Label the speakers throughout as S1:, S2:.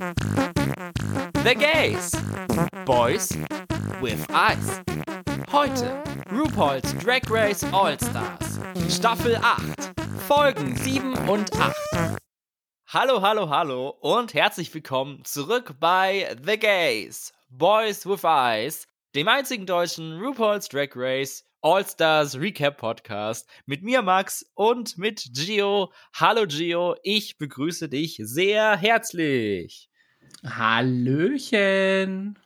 S1: The Gays. Boys with Eyes. Heute RuPaul's Drag Race All Stars. Staffel 8. Folgen 7 und 8. Hallo, hallo, hallo und herzlich willkommen zurück bei The Gays. Boys with Eyes, dem einzigen deutschen RuPaul's Drag Race All-Stars Recap Podcast mit mir Max und mit Gio. Hallo Gio, ich begrüße dich sehr herzlich.
S2: Hallöchen.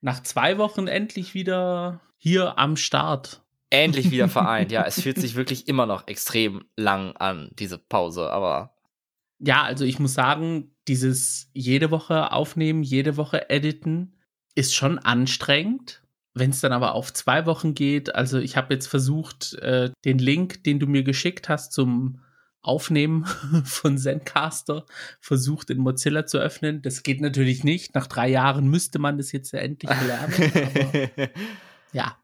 S2: Nach zwei Wochen endlich wieder hier am Start.
S1: Endlich wieder vereint. ja, es fühlt sich wirklich immer noch extrem lang an, diese Pause, aber.
S2: Ja, also ich muss sagen, dieses jede Woche aufnehmen, jede Woche editen ist schon anstrengend. Wenn es dann aber auf zwei Wochen geht, also ich habe jetzt versucht, äh, den Link, den du mir geschickt hast zum Aufnehmen von Zencaster, versucht in Mozilla zu öffnen. Das geht natürlich nicht. Nach drei Jahren müsste man das jetzt ja endlich lernen. ja.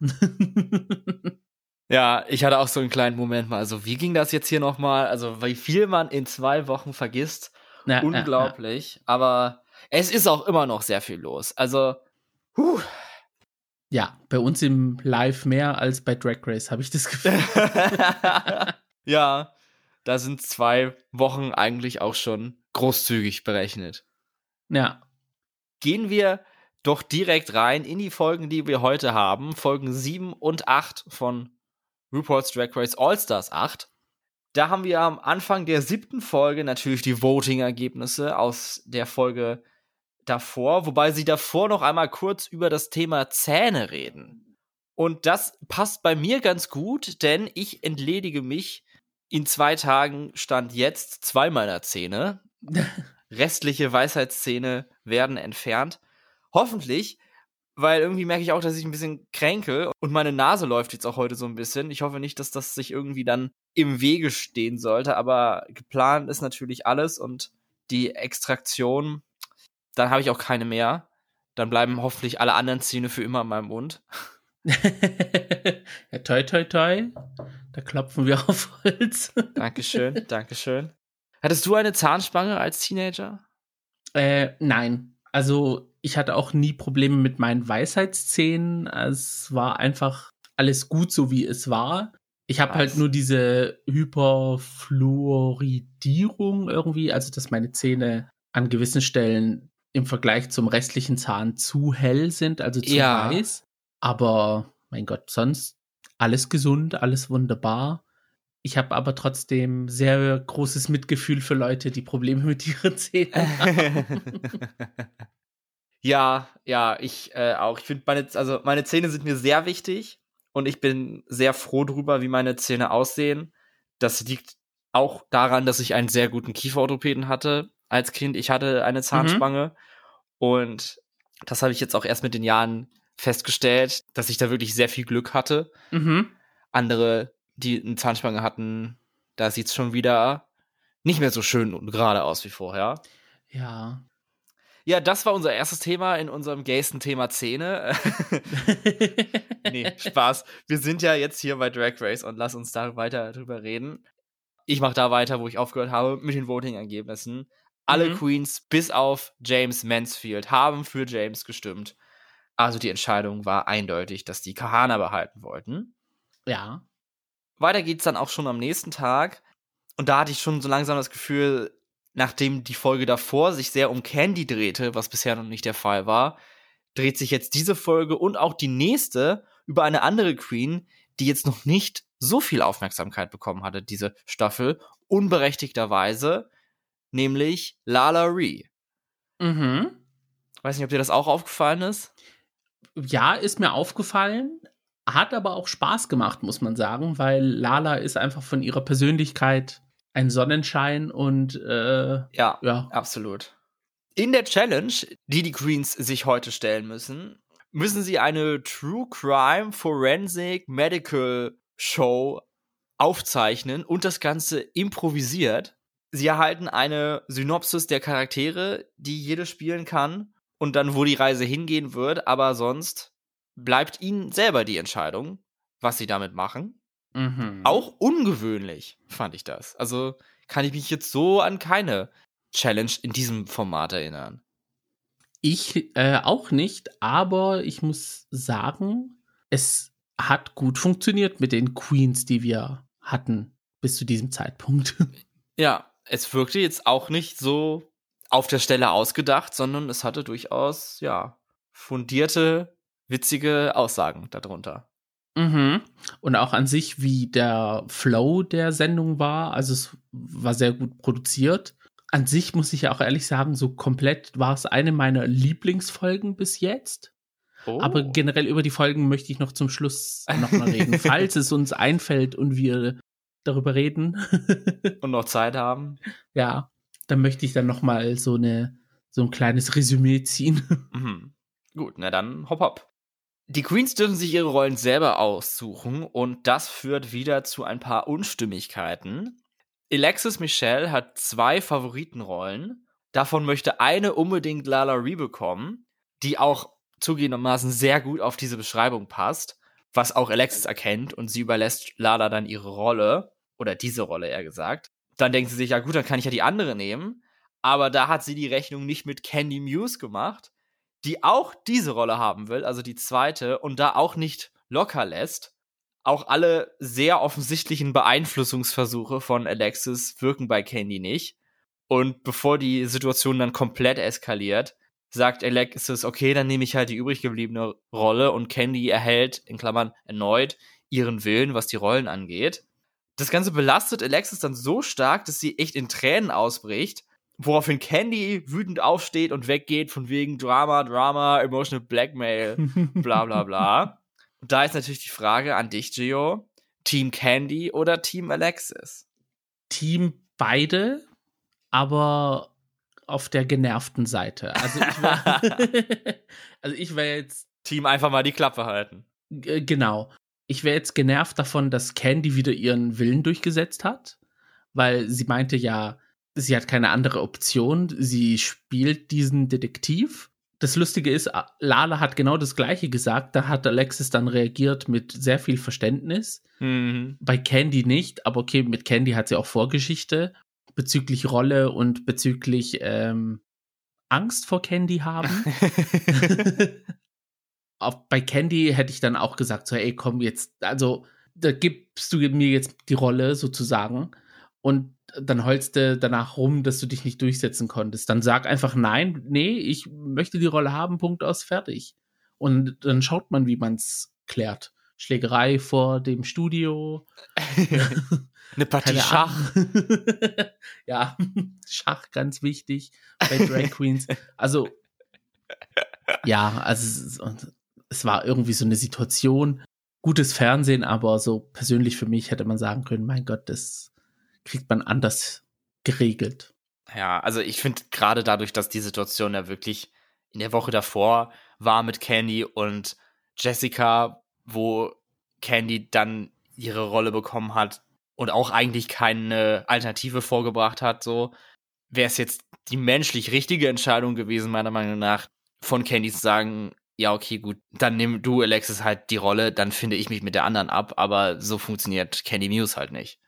S1: ja, ich hatte auch so einen kleinen Moment mal. Also wie ging das jetzt hier nochmal? Also wie viel man in zwei Wochen vergisst. Ja, Unglaublich. Ja, ja. Aber es ist auch immer noch sehr viel los. Also, huh.
S2: Ja, bei uns im Live mehr als bei Drag Race, habe ich das Gefühl.
S1: ja, da sind zwei Wochen eigentlich auch schon großzügig berechnet.
S2: Ja.
S1: Gehen wir doch direkt rein in die Folgen, die wir heute haben. Folgen 7 und 8 von RuPaul's Drag Race All-Stars 8. Da haben wir am Anfang der siebten Folge natürlich die Voting-Ergebnisse aus der Folge davor, wobei sie davor noch einmal kurz über das Thema Zähne reden. Und das passt bei mir ganz gut, denn ich entledige mich in zwei Tagen stand jetzt zwei meiner Zähne. Restliche Weisheitszähne werden entfernt. Hoffentlich, weil irgendwie merke ich auch, dass ich ein bisschen kränke und meine Nase läuft jetzt auch heute so ein bisschen. Ich hoffe nicht, dass das sich irgendwie dann im Wege stehen sollte, aber geplant ist natürlich alles und die Extraktion dann habe ich auch keine mehr. Dann bleiben hoffentlich alle anderen Zähne für immer in meinem Mund.
S2: ja, toi, toi, toi. Da klopfen wir auf Holz.
S1: Dankeschön, Dankeschön. Hattest du eine Zahnspange als Teenager?
S2: Äh, nein. Also, ich hatte auch nie Probleme mit meinen Weisheitszähnen. Es war einfach alles gut, so wie es war. Ich habe halt nur diese Hyperfluoridierung irgendwie, also dass meine Zähne an gewissen Stellen im Vergleich zum restlichen Zahn zu hell sind, also zu ja. weiß. Aber mein Gott, sonst alles gesund, alles wunderbar. Ich habe aber trotzdem sehr großes Mitgefühl für Leute, die Probleme mit ihren Zähnen haben.
S1: ja, ja, ich äh, auch. Ich finde meine, also meine Zähne sind mir sehr wichtig und ich bin sehr froh drüber, wie meine Zähne aussehen. Das liegt auch daran, dass ich einen sehr guten Kieferorthopäden hatte als Kind. Ich hatte eine mhm. Zahnspange mhm. und das habe ich jetzt auch erst mit den Jahren festgestellt, dass ich da wirklich sehr viel Glück hatte. Mhm. Andere, die eine Zahnspange hatten, da sieht es schon wieder nicht mehr so schön und gerade aus wie vorher.
S2: Ja.
S1: Ja, das war unser erstes Thema in unserem gaysten Thema Zähne. nee, Spaß. Wir sind ja jetzt hier bei Drag Race und lass uns da weiter drüber reden. Ich mache da weiter, wo ich aufgehört habe, mit den Voting-Ergebnissen. Alle mhm. Queens bis auf James Mansfield haben für James gestimmt. Also die Entscheidung war eindeutig, dass die Kahana behalten wollten.
S2: Ja.
S1: Weiter geht's dann auch schon am nächsten Tag. Und da hatte ich schon so langsam das Gefühl, nachdem die Folge davor sich sehr um Candy drehte, was bisher noch nicht der Fall war, dreht sich jetzt diese Folge und auch die nächste über eine andere Queen, die jetzt noch nicht so viel Aufmerksamkeit bekommen hatte, diese Staffel, unberechtigterweise, nämlich Lala Ree.
S2: Mhm.
S1: Weiß nicht, ob dir das auch aufgefallen ist.
S2: Ja, ist mir aufgefallen. Hat aber auch Spaß gemacht, muss man sagen, weil Lala ist einfach von ihrer Persönlichkeit ein Sonnenschein und äh,
S1: ja, ja, absolut. In der Challenge, die die Queens sich heute stellen müssen, müssen sie eine True Crime Forensic Medical Show aufzeichnen und das Ganze improvisiert. Sie erhalten eine Synopsis der Charaktere, die jede spielen kann und dann, wo die Reise hingehen wird, aber sonst bleibt ihnen selber die Entscheidung, was sie damit machen. Mhm. Auch ungewöhnlich fand ich das. Also kann ich mich jetzt so an keine Challenge in diesem Format erinnern.
S2: Ich äh, auch nicht, aber ich muss sagen, es hat gut funktioniert mit den Queens, die wir hatten bis zu diesem Zeitpunkt.
S1: Ja, es wirkte jetzt auch nicht so auf der Stelle ausgedacht, sondern es hatte durchaus, ja, fundierte, witzige Aussagen darunter.
S2: Mhm. Und auch an sich, wie der Flow der Sendung war. Also es war sehr gut produziert. An sich muss ich ja auch ehrlich sagen, so komplett war es eine meiner Lieblingsfolgen bis jetzt. Oh. Aber generell über die Folgen möchte ich noch zum Schluss nochmal reden, falls es uns einfällt und wir darüber reden.
S1: und noch Zeit haben.
S2: Ja, dann möchte ich dann nochmal so so ein kleines Resümee ziehen.
S1: Mhm. Gut, na dann hopp hopp. Die Queens dürfen sich ihre Rollen selber aussuchen und das führt wieder zu ein paar Unstimmigkeiten. Alexis Michelle hat zwei Favoritenrollen. Davon möchte eine unbedingt Lala Ree bekommen, die auch zugegebenermaßen sehr gut auf diese Beschreibung passt, was auch Alexis erkennt und sie überlässt Lala dann ihre Rolle, oder diese Rolle eher gesagt. Dann denkt sie sich, ja gut, dann kann ich ja die andere nehmen. Aber da hat sie die Rechnung nicht mit Candy Muse gemacht, die auch diese Rolle haben will, also die zweite, und da auch nicht locker lässt. Auch alle sehr offensichtlichen Beeinflussungsversuche von Alexis wirken bei Candy nicht. Und bevor die Situation dann komplett eskaliert, sagt Alexis, okay, dann nehme ich halt die übrig gebliebene Rolle und Candy erhält, in Klammern, erneut ihren Willen, was die Rollen angeht. Das Ganze belastet Alexis dann so stark, dass sie echt in Tränen ausbricht, woraufhin Candy wütend aufsteht und weggeht von wegen Drama, Drama, Emotional Blackmail, bla bla bla. Und da ist natürlich die Frage an dich, Gio. Team Candy oder Team Alexis?
S2: Team beide, aber auf der genervten Seite. Also ich war, also ich wäre jetzt.
S1: Team einfach mal die Klappe halten.
S2: Genau. Ich wäre jetzt genervt davon, dass Candy wieder ihren Willen durchgesetzt hat, weil sie meinte ja, sie hat keine andere Option. Sie spielt diesen Detektiv. Das Lustige ist, Lala hat genau das Gleiche gesagt. Da hat Alexis dann reagiert mit sehr viel Verständnis. Mhm. Bei Candy nicht, aber okay, mit Candy hat sie auch Vorgeschichte bezüglich Rolle und bezüglich ähm, Angst vor Candy haben. Auch bei Candy hätte ich dann auch gesagt, so, ey, komm jetzt, also da gibst du mir jetzt die Rolle sozusagen und dann heulst du danach rum, dass du dich nicht durchsetzen konntest. Dann sag einfach nein, nee, ich möchte die Rolle haben, Punkt aus, fertig. Und dann schaut man, wie man es klärt. Schlägerei vor dem Studio.
S1: Eine Partie Schach.
S2: ja, Schach ganz wichtig bei Drag Queens. Also, ja, also es war irgendwie so eine Situation. Gutes Fernsehen, aber so persönlich für mich hätte man sagen können, mein Gott, das kriegt man anders geregelt.
S1: Ja, also ich finde gerade dadurch, dass die Situation ja wirklich in der Woche davor war mit Candy und Jessica, wo Candy dann ihre Rolle bekommen hat und auch eigentlich keine Alternative vorgebracht hat, so wäre es jetzt die menschlich richtige Entscheidung gewesen, meiner Meinung nach, von Candy zu sagen, ja, okay, gut, dann nimm du, Alexis, halt die Rolle, dann finde ich mich mit der anderen ab, aber so funktioniert Candy Muse halt nicht.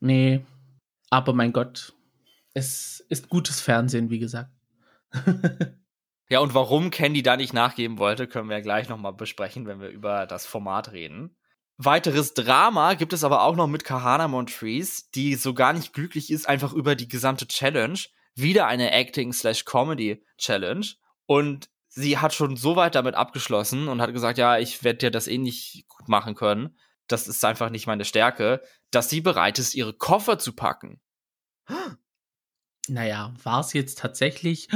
S2: Nee, aber mein Gott, es ist gutes Fernsehen, wie gesagt.
S1: ja, und warum Candy da nicht nachgeben wollte, können wir ja gleich nochmal besprechen, wenn wir über das Format reden. Weiteres Drama gibt es aber auch noch mit Kahana Montrese, die so gar nicht glücklich ist, einfach über die gesamte Challenge. Wieder eine Acting-slash-Comedy-Challenge. Und sie hat schon so weit damit abgeschlossen und hat gesagt, ja, ich werde dir das eh nicht gut machen können. Das ist einfach nicht meine Stärke, dass sie bereit ist, ihre Koffer zu packen.
S2: Naja, war es jetzt tatsächlich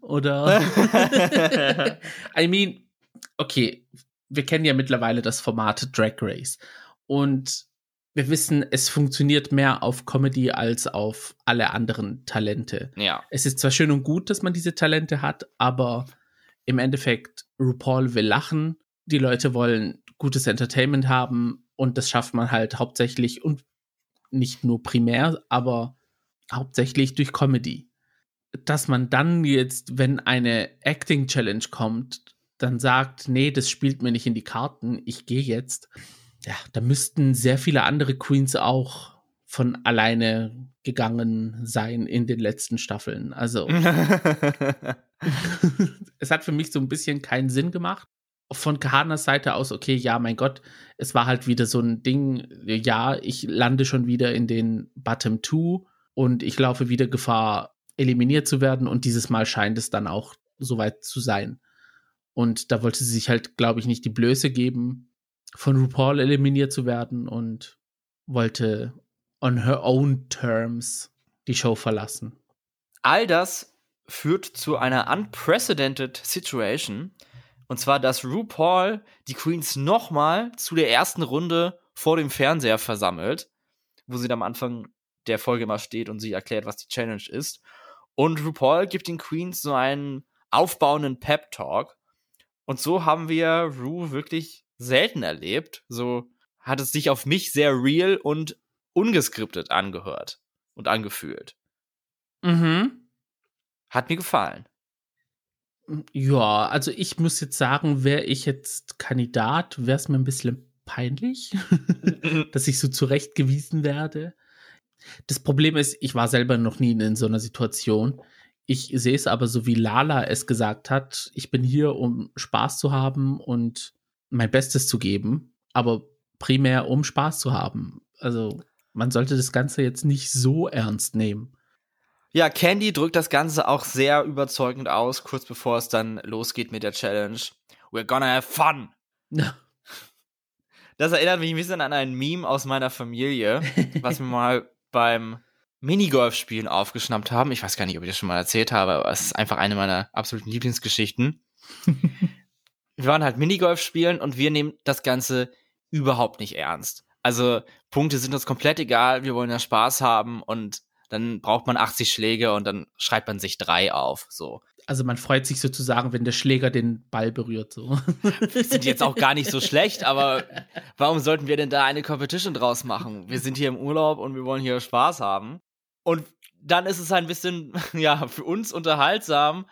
S2: oder? I mean, okay, wir kennen ja mittlerweile das Format Drag Race. Und wir wissen, es funktioniert mehr auf Comedy als auf alle anderen Talente.
S1: Ja.
S2: Es ist zwar schön und gut, dass man diese Talente hat, aber im Endeffekt, RuPaul will lachen, die Leute wollen gutes Entertainment haben und das schafft man halt hauptsächlich und nicht nur primär, aber hauptsächlich durch Comedy. Dass man dann jetzt, wenn eine Acting Challenge kommt, dann sagt, nee, das spielt mir nicht in die Karten, ich gehe jetzt. Ja, da müssten sehr viele andere Queens auch von alleine gegangen sein in den letzten Staffeln. Also es hat für mich so ein bisschen keinen Sinn gemacht. Von Kahanas Seite aus, okay, ja, mein Gott, es war halt wieder so ein Ding, ja, ich lande schon wieder in den Bottom Two und ich laufe wieder Gefahr, eliminiert zu werden und dieses Mal scheint es dann auch soweit zu sein. Und da wollte sie sich halt, glaube ich, nicht die Blöße geben, von RuPaul eliminiert zu werden und wollte on her own terms die Show verlassen.
S1: All das führt zu einer unprecedented Situation. Und zwar, dass RuPaul die Queens nochmal zu der ersten Runde vor dem Fernseher versammelt, wo sie dann am Anfang der Folge mal steht und sie erklärt, was die Challenge ist. Und RuPaul gibt den Queens so einen aufbauenden Pep-Talk. Und so haben wir Ru wirklich selten erlebt. So hat es sich auf mich sehr real und ungeskriptet angehört und angefühlt.
S2: Mhm.
S1: Hat mir gefallen.
S2: Ja, also ich muss jetzt sagen, wäre ich jetzt Kandidat, wäre es mir ein bisschen peinlich, dass ich so zurechtgewiesen werde. Das Problem ist, ich war selber noch nie in so einer Situation. Ich sehe es aber so, wie Lala es gesagt hat. Ich bin hier, um Spaß zu haben und mein Bestes zu geben, aber primär, um Spaß zu haben. Also, man sollte das Ganze jetzt nicht so ernst nehmen.
S1: Ja, Candy drückt das Ganze auch sehr überzeugend aus, kurz bevor es dann losgeht mit der Challenge. We're gonna have fun. Das erinnert mich ein bisschen an ein Meme aus meiner Familie, was wir mal beim Minigolf-Spielen aufgeschnappt haben. Ich weiß gar nicht, ob ich das schon mal erzählt habe, aber es ist einfach eine meiner absoluten Lieblingsgeschichten. wir waren halt Minigolf spielen und wir nehmen das Ganze überhaupt nicht ernst. Also Punkte sind uns komplett egal, wir wollen ja Spaß haben und dann braucht man 80 Schläge und dann schreibt man sich drei auf. So.
S2: Also man freut sich sozusagen, wenn der Schläger den Ball berührt. So.
S1: Sind jetzt auch gar nicht so schlecht, aber warum sollten wir denn da eine Competition draus machen? Wir sind hier im Urlaub und wir wollen hier Spaß haben. Und dann ist es ein bisschen, ja, für uns unterhaltsam,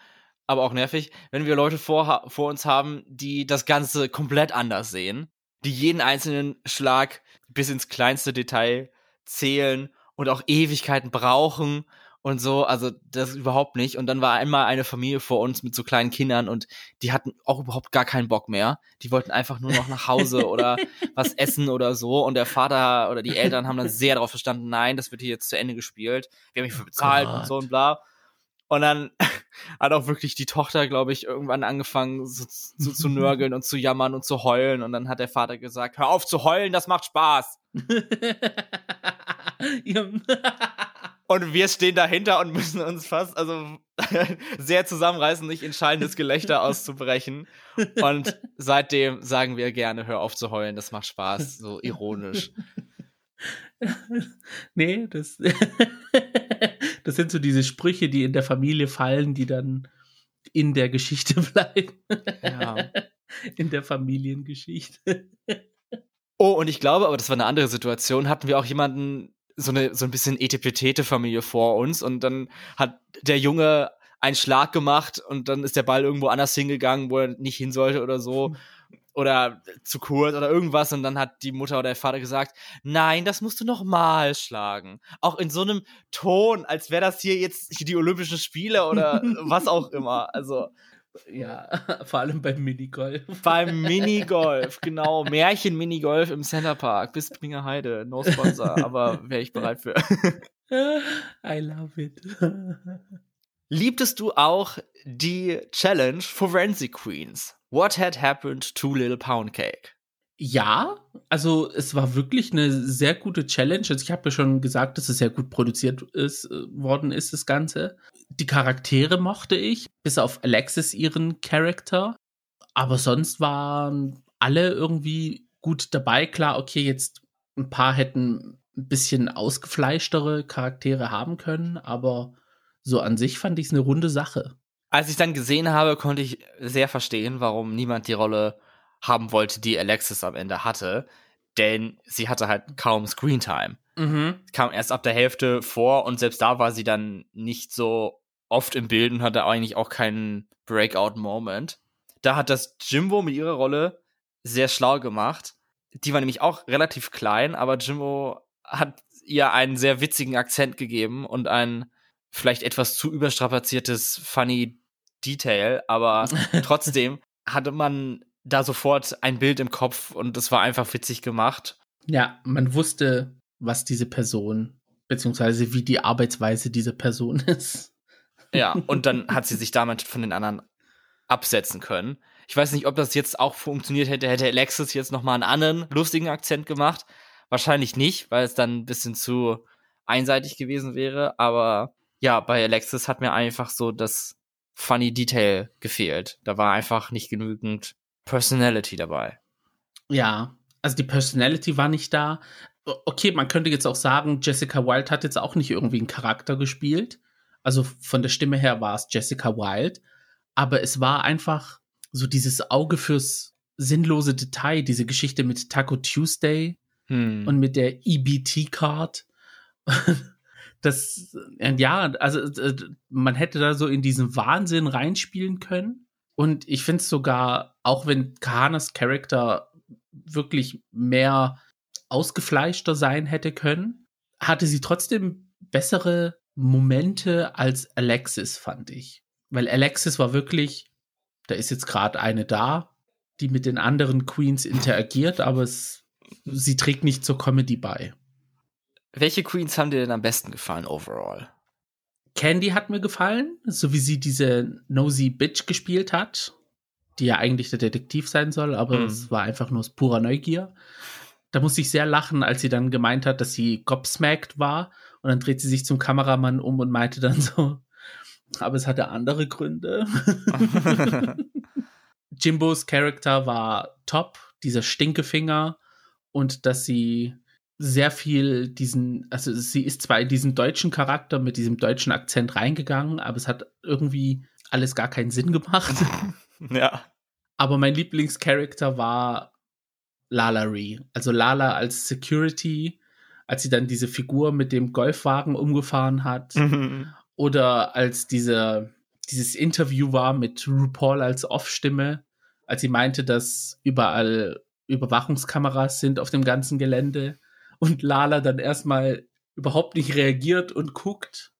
S1: aber auch nervig, wenn wir Leute vor, vor uns haben, die das Ganze komplett anders sehen, die jeden einzelnen Schlag bis ins kleinste Detail zählen und auch Ewigkeiten brauchen und so, also das überhaupt nicht. Und dann war einmal eine Familie vor uns mit so kleinen Kindern und die hatten auch überhaupt gar keinen Bock mehr. Die wollten einfach nur noch nach Hause oder was essen oder so. Und der Vater oder die Eltern haben dann sehr darauf verstanden, nein, das wird hier jetzt zu Ende gespielt. Wir haben mich für bezahlt oh und so und bla. Und dann hat auch wirklich die Tochter, glaube ich, irgendwann angefangen so, so, zu nörgeln und zu jammern und zu heulen. Und dann hat der Vater gesagt, hör auf zu heulen, das macht Spaß. Und wir stehen dahinter und müssen uns fast, also sehr zusammenreißen, nicht in schallendes Gelächter auszubrechen. Und seitdem sagen wir gerne, hör auf zu heulen, das macht Spaß, so ironisch.
S2: nee, das, das sind so diese Sprüche, die in der Familie fallen, die dann in der Geschichte bleiben. Ja. In der Familiengeschichte.
S1: Oh, und ich glaube, aber das war eine andere Situation, hatten wir auch jemanden, so eine so ein bisschen Etepetete-Familie vor uns und dann hat der Junge einen Schlag gemacht und dann ist der Ball irgendwo anders hingegangen, wo er nicht hin sollte oder so. Oder zu kurz oder irgendwas und dann hat die Mutter oder der Vater gesagt, nein, das musst du noch mal schlagen. Auch in so einem Ton, als wäre das hier jetzt die Olympischen Spiele oder was auch immer. Also,
S2: ja, vor allem beim Minigolf.
S1: Beim Minigolf, genau. Märchen-Minigolf im Centerpark bis Springer Heide. No Sponsor, aber wäre ich bereit für.
S2: I love it.
S1: Liebtest du auch die Challenge Forensic Queens? What had happened to Little Pound Cake?
S2: Ja, also es war wirklich eine sehr gute Challenge. Also ich habe ja schon gesagt, dass es sehr gut produziert ist, äh, worden ist, das Ganze. Die Charaktere mochte ich, bis auf Alexis ihren Charakter. Aber sonst waren alle irgendwie gut dabei. Klar, okay, jetzt ein paar hätten ein bisschen ausgefleischtere Charaktere haben können, aber so an sich fand ich es eine runde Sache.
S1: Als ich dann gesehen habe, konnte ich sehr verstehen, warum niemand die Rolle haben wollte, die Alexis am Ende hatte. Denn sie hatte halt kaum Screentime.
S2: Mhm.
S1: Kam erst ab der Hälfte vor und selbst da war sie dann nicht so oft im Bild und hatte eigentlich auch keinen Breakout-Moment. Da hat das Jimbo mit ihrer Rolle sehr schlau gemacht. Die war nämlich auch relativ klein, aber Jimbo hat ihr einen sehr witzigen Akzent gegeben und ein vielleicht etwas zu überstrapaziertes, funny Detail, aber trotzdem hatte man da sofort ein Bild im Kopf und es war einfach witzig gemacht.
S2: Ja, man wusste, was diese Person, beziehungsweise wie die Arbeitsweise dieser Person ist.
S1: Ja, und dann hat sie sich damit von den anderen absetzen können. Ich weiß nicht, ob das jetzt auch funktioniert hätte, hätte Alexis jetzt nochmal einen anderen lustigen Akzent gemacht. Wahrscheinlich nicht, weil es dann ein bisschen zu einseitig gewesen wäre. Aber ja, bei Alexis hat mir einfach so das funny Detail gefehlt. Da war einfach nicht genügend Personality dabei.
S2: Ja, also die Personality war nicht da. Okay, man könnte jetzt auch sagen, Jessica Wilde hat jetzt auch nicht irgendwie einen Charakter gespielt. Also von der Stimme her war es Jessica Wilde. Aber es war einfach so dieses Auge fürs sinnlose Detail, diese Geschichte mit Taco Tuesday hm. und mit der EBT-Card. das, ja, also äh, man hätte da so in diesen Wahnsinn reinspielen können. Und ich finde es sogar, auch wenn Kahanas Charakter wirklich mehr ausgefleischter sein hätte können, hatte sie trotzdem bessere Momente als Alexis, fand ich. Weil Alexis war wirklich, da ist jetzt gerade eine da, die mit den anderen Queens interagiert, aber es, sie trägt nicht zur Comedy bei.
S1: Welche Queens haben dir denn am besten gefallen overall?
S2: Candy hat mir gefallen, so wie sie diese Nosy Bitch gespielt hat, die ja eigentlich der Detektiv sein soll, aber mhm. es war einfach nur aus purer Neugier. Da musste ich sehr lachen, als sie dann gemeint hat, dass sie gobsmacked war und dann dreht sie sich zum Kameramann um und meinte dann so, aber es hatte andere Gründe. Jimbos Charakter war top, dieser Stinkefinger und dass sie sehr viel diesen, also sie ist zwar in diesen deutschen Charakter mit diesem deutschen Akzent reingegangen, aber es hat irgendwie alles gar keinen Sinn gemacht.
S1: ja.
S2: Aber mein Lieblingscharakter war Lala Ree. Also Lala als Security, als sie dann diese Figur mit dem Golfwagen umgefahren hat. Mhm. Oder als diese, dieses Interview war mit RuPaul als Off-Stimme, als sie meinte, dass überall Überwachungskameras sind auf dem ganzen Gelände und Lala dann erstmal überhaupt nicht reagiert und guckt.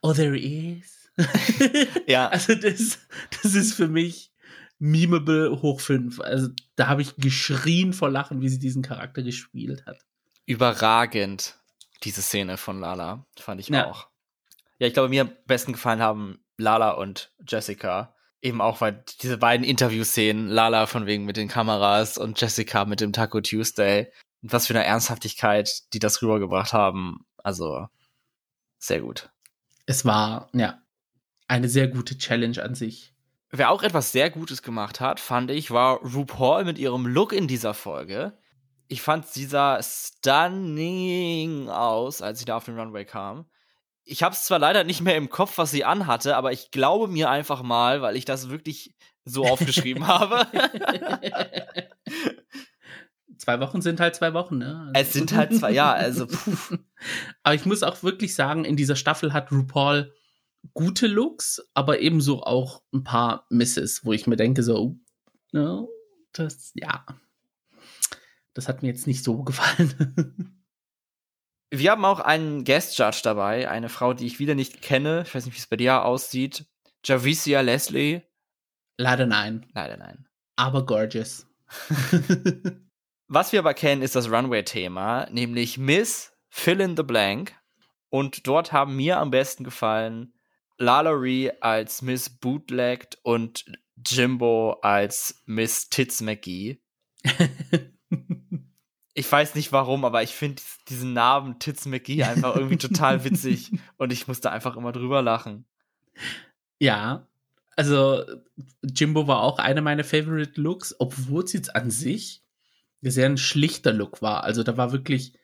S2: Oh, there is.
S1: ja.
S2: Also das, das ist für mich memeable hoch fünf. Also da habe ich geschrien vor Lachen, wie sie diesen Charakter gespielt hat.
S1: Überragend, diese Szene von Lala, fand ich ja. auch. Ja, ich glaube, mir am besten gefallen haben Lala und Jessica. Eben auch, weil diese beiden Interviewszenen, Lala von wegen mit den Kameras und Jessica mit dem Taco Tuesday, und was für eine Ernsthaftigkeit, die das rübergebracht haben. Also, sehr gut.
S2: Es war, ja, eine sehr gute Challenge an sich.
S1: Wer auch etwas sehr Gutes gemacht hat, fand ich, war RuPaul mit ihrem Look in dieser Folge. Ich fand, sie sah stunning aus, als sie da auf den Runway kam ich habe es zwar leider nicht mehr im Kopf, was sie anhatte, aber ich glaube mir einfach mal, weil ich das wirklich so aufgeschrieben habe.
S2: zwei Wochen sind halt zwei Wochen, ne?
S1: Also. Es sind halt zwei, ja, also. Puh.
S2: aber ich muss auch wirklich sagen, in dieser Staffel hat RuPaul gute Looks, aber ebenso auch ein paar Misses, wo ich mir denke, so, no, ne, das, ja. Das hat mir jetzt nicht so gefallen.
S1: Wir haben auch einen Guest Judge dabei, eine Frau, die ich wieder nicht kenne. Ich weiß nicht, wie es bei dir aussieht. Javicia Leslie.
S2: Leider nein.
S1: Leider nein.
S2: Aber gorgeous.
S1: Was wir aber kennen, ist das Runway-Thema, nämlich Miss Fill in the Blank. Und dort haben mir am besten gefallen Lalaurie als Miss Bootlegged und Jimbo als Miss Tits McGee. ich weiß nicht warum, aber ich finde diesen Namen Tits McGee einfach irgendwie total witzig und ich musste einfach immer drüber lachen.
S2: Ja, also Jimbo war auch einer meiner Favorite Looks, obwohl es jetzt an sich sehr ein schlichter Look war. Also da war wirklich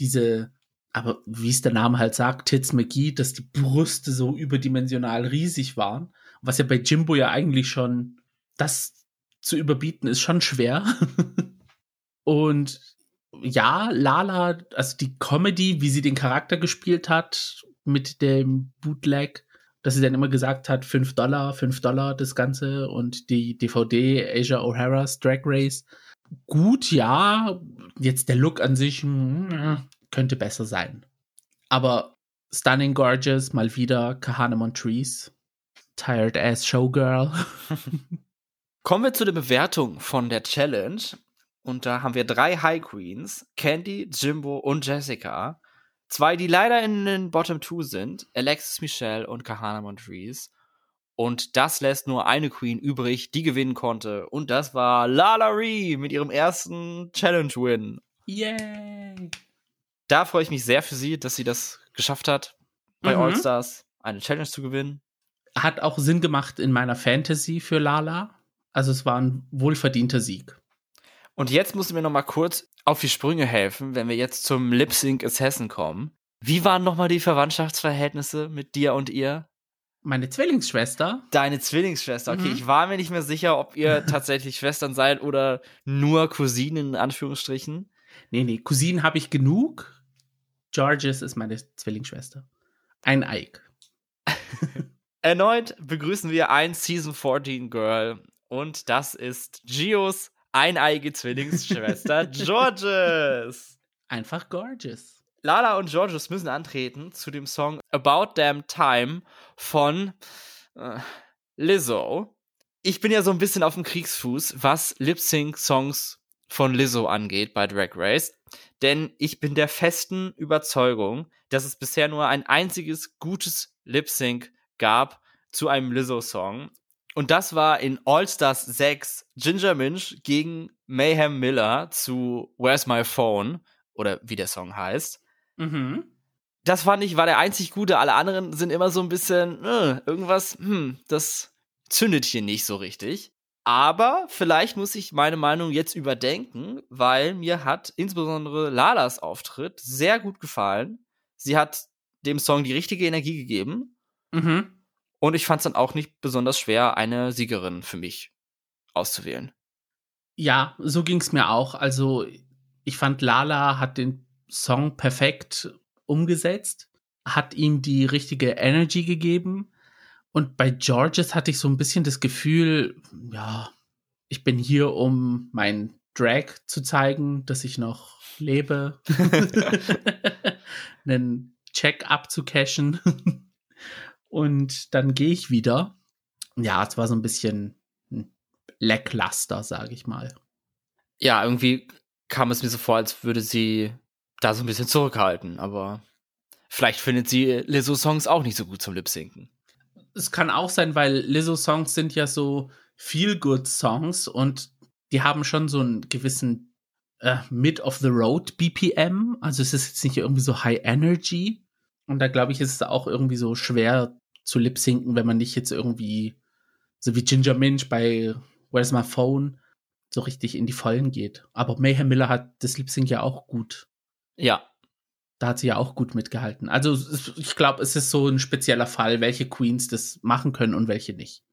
S2: diese, aber wie es der Name halt sagt, Tits McGee, dass die Brüste so überdimensional riesig waren. Was ja bei Jimbo ja eigentlich schon, das zu überbieten ist schon schwer. Und ja, Lala, also die Comedy, wie sie den Charakter gespielt hat mit dem Bootleg, dass sie dann immer gesagt hat, 5 Dollar, 5 Dollar das Ganze und die DVD Asia O'Hara's Drag Race. Gut, ja, jetzt der Look an sich hm, könnte besser sein. Aber Stunning Gorgeous, mal wieder Kahane Montrese. Tired Ass Showgirl.
S1: Kommen wir zu der Bewertung von der Challenge. Und da haben wir drei High Queens: Candy, Jimbo und Jessica. Zwei, die leider in den Bottom Two sind: Alexis Michelle und Kahana Montrese. Und das lässt nur eine Queen übrig, die gewinnen konnte. Und das war Lala Ree mit ihrem ersten Challenge-Win.
S2: Yay!
S1: Da freue ich mich sehr für sie, dass sie das geschafft hat, bei
S2: Mhm.
S1: All-Stars eine Challenge zu gewinnen.
S2: Hat auch Sinn gemacht in meiner Fantasy für Lala. Also es war ein wohlverdienter Sieg.
S1: Und jetzt musst du mir noch mal kurz auf die Sprünge helfen, wenn wir jetzt zum Lip Sync Assassin kommen. Wie waren noch mal die Verwandtschaftsverhältnisse mit dir und ihr?
S2: Meine Zwillingsschwester,
S1: Deine Zwillingsschwester. Okay,
S2: Mhm.
S1: ich war mir nicht mehr sicher, ob ihr tatsächlich Schwestern seid oder nur Cousinen in Anführungsstrichen.
S2: nee, nee, Cousinen habe ich genug. Georges ist meine Zwillingsschwester. Ein Ike.
S1: Erneut begrüßen wir ein Season 14 Girl und das ist Gios eineige Zwillingsschwester Georges.
S2: Einfach gorgeous.
S1: Lala und Georges müssen antreten zu dem Song About Damn Time von äh, Lizzo. Ich bin ja so ein bisschen auf dem Kriegsfuß, was Lip-Sync-Songs von Lizzo angeht bei Drag Race. Denn ich bin der festen Überzeugung, dass es bisher nur ein einziges gutes Lip-Sync gab zu einem Lizzo-Song. Und das war in All Stars 6 Ginger Minch gegen Mayhem Miller zu Where's My Phone oder wie der Song heißt.
S2: Mhm.
S1: Das fand ich war der einzig gute. Alle anderen sind immer so ein bisschen äh, irgendwas. Hm, das zündet hier nicht so richtig. Aber vielleicht muss ich meine Meinung jetzt überdenken, weil mir hat insbesondere Lalas Auftritt sehr gut gefallen. Sie hat dem Song die richtige Energie gegeben
S2: Mhm.
S1: und ich fand es dann auch nicht besonders schwer, eine Siegerin für mich auszuwählen.
S2: Ja, so ging es mir auch. Also ich fand, Lala hat den Song perfekt umgesetzt, hat ihm die richtige Energy gegeben. Und bei Georges hatte ich so ein bisschen das Gefühl, ja, ich bin hier, um mein Drag zu zeigen, dass ich noch lebe, einen Check abzucashen. Und dann gehe ich wieder. Ja, es war so ein bisschen lackluster, sage ich mal.
S1: Ja, irgendwie kam es mir so vor, als würde sie da so ein bisschen zurückhalten, aber vielleicht findet sie Lizzo-Songs auch nicht so gut zum Lip-Sinken.
S2: Es kann auch sein, weil Lizzo-Songs sind ja so Feel-Good-Songs und die haben schon so einen gewissen äh, Mid-of-the-Road BPM. Also es ist jetzt nicht irgendwie so High Energy. Und da glaube ich, ist es auch irgendwie so schwer zu lip-sinken, wenn man nicht jetzt irgendwie so wie Ginger Minch bei Where's My Phone so richtig in die Vollen geht. Aber Mayhem Miller hat das Lip-Sync ja auch gut
S1: Ja,
S2: da hat sie ja auch gut mitgehalten. Also ich glaube, es ist so ein spezieller Fall, welche Queens das machen können und welche nicht.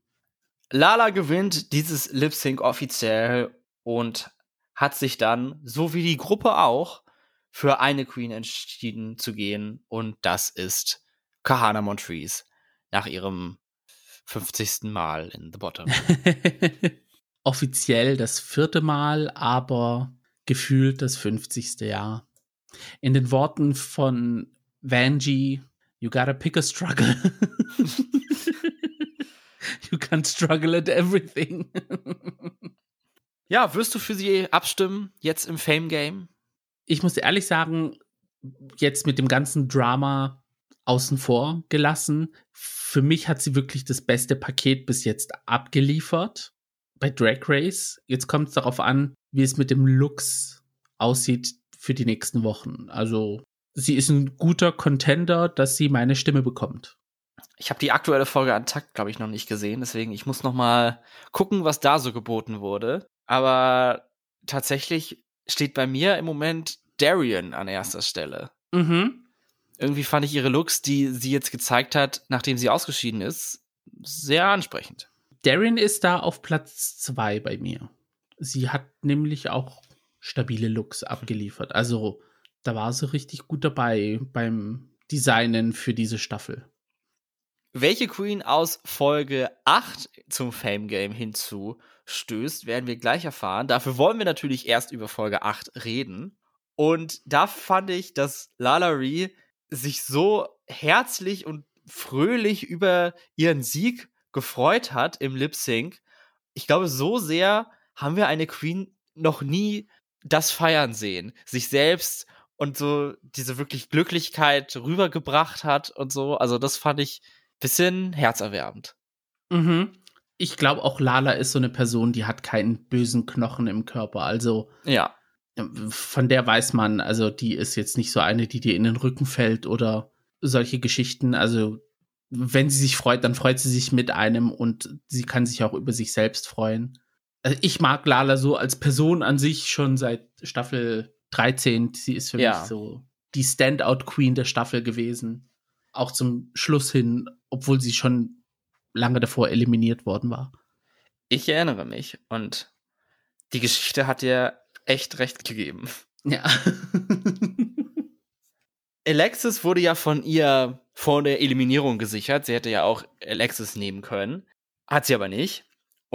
S1: Lala gewinnt dieses Lip-Sync offiziell und hat sich dann, so wie die Gruppe auch, für eine Queen entschieden zu gehen und das ist Kahana Montrese nach ihrem 50. Mal in The Bottom.
S2: Offiziell das vierte Mal, aber gefühlt das 50. Jahr. In den Worten von Vanjie, you gotta pick a struggle. you can't struggle at everything.
S1: ja, wirst du für sie abstimmen jetzt im Fame Game?
S2: ich muss ehrlich sagen, jetzt mit dem ganzen Drama außen vor gelassen, für mich hat sie wirklich das beste Paket bis jetzt abgeliefert bei Drag Race. Jetzt kommt es darauf an, wie es mit dem Looks aussieht für die nächsten Wochen. Also sie ist ein guter Contender, dass sie meine Stimme bekommt.
S1: Ich habe die aktuelle Folge an Takt, glaube ich, noch nicht gesehen, deswegen ich muss noch mal gucken, was da so geboten wurde. Aber tatsächlich steht bei mir im Moment Darian an erster Stelle.
S2: Mhm.
S1: Irgendwie fand ich ihre Looks, die sie jetzt gezeigt hat, nachdem sie ausgeschieden ist, sehr ansprechend.
S2: Darren ist da auf Platz zwei bei mir. Sie hat nämlich auch stabile Looks abgeliefert. Also da war sie richtig gut dabei beim Designen für diese Staffel.
S1: Welche Queen aus Folge 8 zum Fame Game hinzustößt, werden wir gleich erfahren. Dafür wollen wir natürlich erst über Folge 8 reden. Und da fand ich, dass Lala Ree sich so herzlich und fröhlich über ihren Sieg gefreut hat im Lip Sync. Ich glaube, so sehr haben wir eine Queen noch nie das feiern sehen. Sich selbst und so diese wirklich Glücklichkeit rübergebracht hat und so. Also, das fand ich ein bisschen herzerwärmend.
S2: Mhm. Ich glaube auch Lala ist so eine Person, die hat keinen bösen Knochen im Körper. Also,
S1: ja.
S2: Von der weiß man, also die ist jetzt nicht so eine, die dir in den Rücken fällt oder solche Geschichten. Also, wenn sie sich freut, dann freut sie sich mit einem und sie kann sich auch über sich selbst freuen. Also ich mag Lala so als Person an sich schon seit Staffel 13. Sie ist für ja. mich so die Standout-Queen der Staffel gewesen. Auch zum Schluss hin, obwohl sie schon lange davor eliminiert worden war.
S1: Ich erinnere mich und die Geschichte hat dir echt recht gegeben.
S2: Ja.
S1: Alexis wurde ja von ihr vor der Eliminierung gesichert. Sie hätte ja auch Alexis nehmen können. Hat sie aber nicht.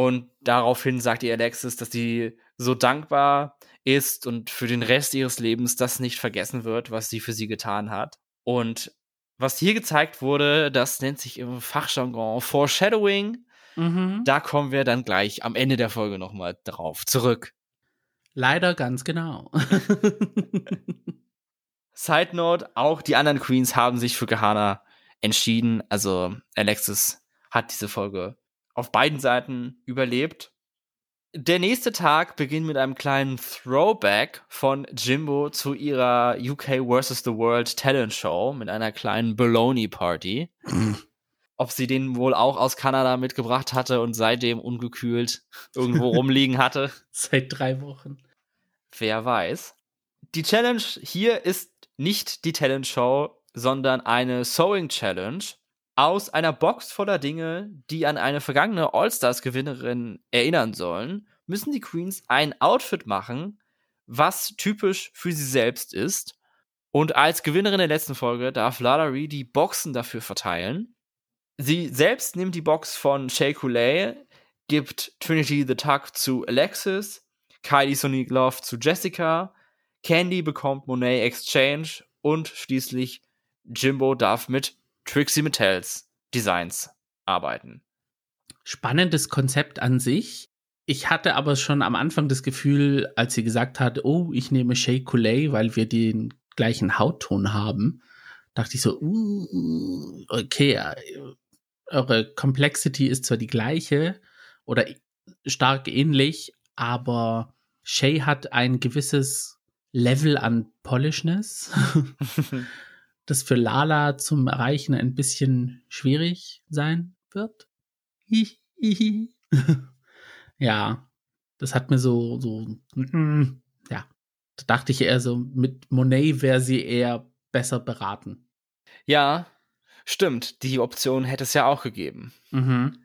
S1: Und daraufhin sagt ihr Alexis, dass sie so dankbar ist und für den Rest ihres Lebens das nicht vergessen wird, was sie für sie getan hat. Und was hier gezeigt wurde, das nennt sich im Fachjargon Foreshadowing. Mhm. Da kommen wir dann gleich am Ende der Folge nochmal drauf zurück.
S2: Leider ganz genau.
S1: Side Note, auch die anderen Queens haben sich für Gehana entschieden. Also Alexis hat diese Folge auf beiden Seiten überlebt. Der nächste Tag beginnt mit einem kleinen Throwback von Jimbo zu ihrer UK vs. the World Talent Show mit einer kleinen Baloney Party. Ob sie den wohl auch aus Kanada mitgebracht hatte und seitdem ungekühlt irgendwo rumliegen hatte.
S2: Seit drei Wochen.
S1: Wer weiß. Die Challenge hier ist nicht die Talent Show, sondern eine Sewing Challenge aus einer Box voller Dinge, die an eine vergangene All-Stars-Gewinnerin erinnern sollen, müssen die Queens ein Outfit machen, was typisch für sie selbst ist. Und als Gewinnerin der letzten Folge darf Lala Ree die Boxen dafür verteilen. Sie selbst nimmt die Box von Shay Coulee, gibt Trinity the Tuck zu Alexis, Kylie Sonic Love zu Jessica, Candy bekommt Monet Exchange und schließlich Jimbo darf mit Trixie Mattels Designs arbeiten.
S2: Spannendes Konzept an sich. Ich hatte aber schon am Anfang das Gefühl, als sie gesagt hat, oh, ich nehme Shea Coulee, weil wir den gleichen Hautton haben, dachte ich so, uh, okay, äh, eure Complexity ist zwar die gleiche oder stark ähnlich, aber Shay hat ein gewisses Level an Polishness. das für Lala zum Erreichen ein bisschen schwierig sein wird. ja, das hat mir so, so, ja, da dachte ich eher so, mit Monet wäre sie eher besser beraten.
S1: Ja, stimmt, die Option hätte es ja auch gegeben.
S2: Mhm.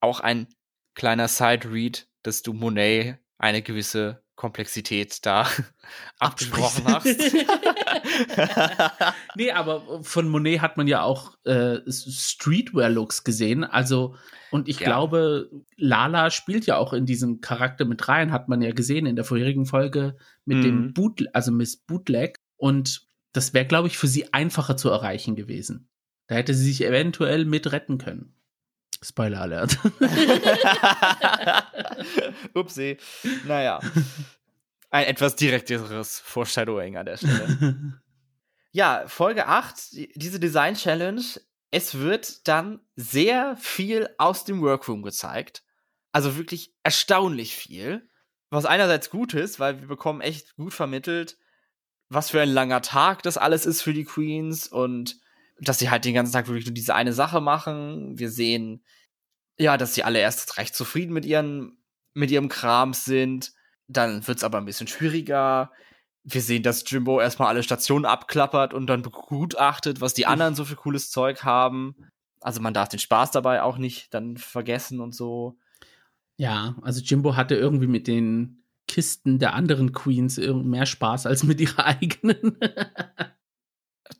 S1: Auch ein kleiner Side-Read, dass du Monet eine gewisse Komplexität da abgesprochen hast.
S2: nee, aber von Monet hat man ja auch äh, Streetwear-Looks gesehen. Also, und ich ja. glaube, Lala spielt ja auch in diesem Charakter mit rein, hat man ja gesehen in der vorherigen Folge mit mhm. dem Boot, also Miss Bootleg. Und das wäre, glaube ich, für sie einfacher zu erreichen gewesen. Da hätte sie sich eventuell mit retten können. Spoiler Alert.
S1: Upsi. Naja. Ein etwas direkteres Foreshadowing an der Stelle. ja, Folge 8, diese Design Challenge. Es wird dann sehr viel aus dem Workroom gezeigt. Also wirklich erstaunlich viel. Was einerseits gut ist, weil wir bekommen echt gut vermittelt, was für ein langer Tag das alles ist für die Queens und dass sie halt den ganzen Tag wirklich nur diese eine Sache machen. Wir sehen, ja, dass sie alle erst recht zufrieden mit ihren, mit ihrem Kram sind. Dann wird es aber ein bisschen schwieriger. Wir sehen, dass Jimbo erstmal alle Stationen abklappert und dann begutachtet, was die anderen so für cooles Zeug haben. Also man darf den Spaß dabei auch nicht dann vergessen und so.
S2: Ja, also Jimbo hatte irgendwie mit den Kisten der anderen Queens mehr Spaß als mit ihrer eigenen.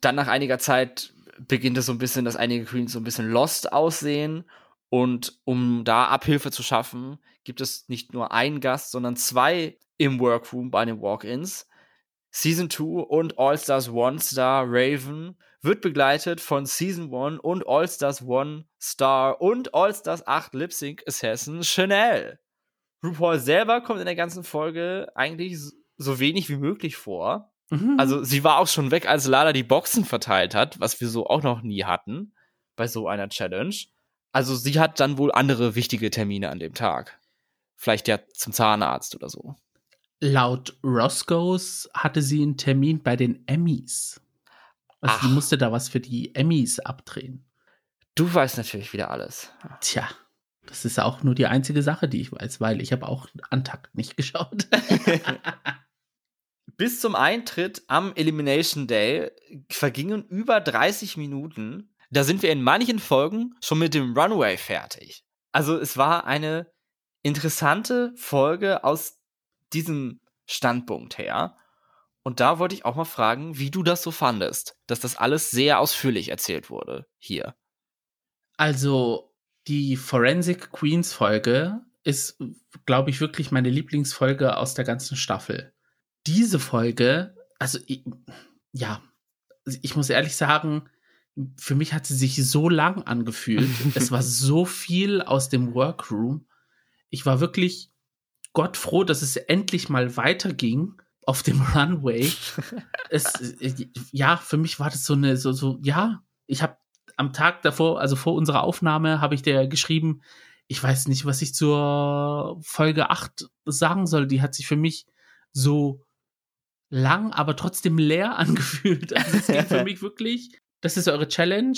S1: dann nach einiger Zeit beginnt es so ein bisschen, dass einige Queens so ein bisschen lost aussehen. Und um da Abhilfe zu schaffen, gibt es nicht nur einen Gast, sondern zwei im Workroom bei den Walk-Ins. Season 2 und All-Stars One Star Raven wird begleitet von Season 1 und All-Stars 1 Star und All-Stars 8 Lip Sync Assassin Chanel. RuPaul selber kommt in der ganzen Folge eigentlich so wenig wie möglich vor. Mhm. Also sie war auch schon weg, als Lala die Boxen verteilt hat, was wir so auch noch nie hatten bei so einer Challenge. Also sie hat dann wohl andere wichtige Termine an dem Tag. Vielleicht ja zum Zahnarzt oder so.
S2: Laut Roscoe's hatte sie einen Termin bei den Emmys. Also Ach. sie musste da was für die Emmys abdrehen.
S1: Du weißt natürlich wieder alles.
S2: Tja, das ist auch nur die einzige Sache, die ich weiß, weil ich habe auch Antakt nicht geschaut.
S1: Bis zum Eintritt am Elimination Day vergingen über 30 Minuten. Da sind wir in manchen Folgen schon mit dem Runway fertig. Also es war eine interessante Folge aus diesem Standpunkt her. Und da wollte ich auch mal fragen, wie du das so fandest, dass das alles sehr ausführlich erzählt wurde hier.
S2: Also, die Forensic Queens Folge ist, glaube ich, wirklich meine Lieblingsfolge aus der ganzen Staffel. Diese Folge, also, ja, ich muss ehrlich sagen, für mich hat sie sich so lang angefühlt. es war so viel aus dem Workroom. Ich war wirklich Gott froh, dass es endlich mal weiterging auf dem Runway. es, ja, für mich war das so eine, so, so, ja, ich habe am Tag davor, also vor unserer Aufnahme, habe ich dir geschrieben, ich weiß nicht, was ich zur Folge 8 sagen soll. Die hat sich für mich so lang, aber trotzdem leer angefühlt. Also es ging für mich wirklich, das ist eure Challenge.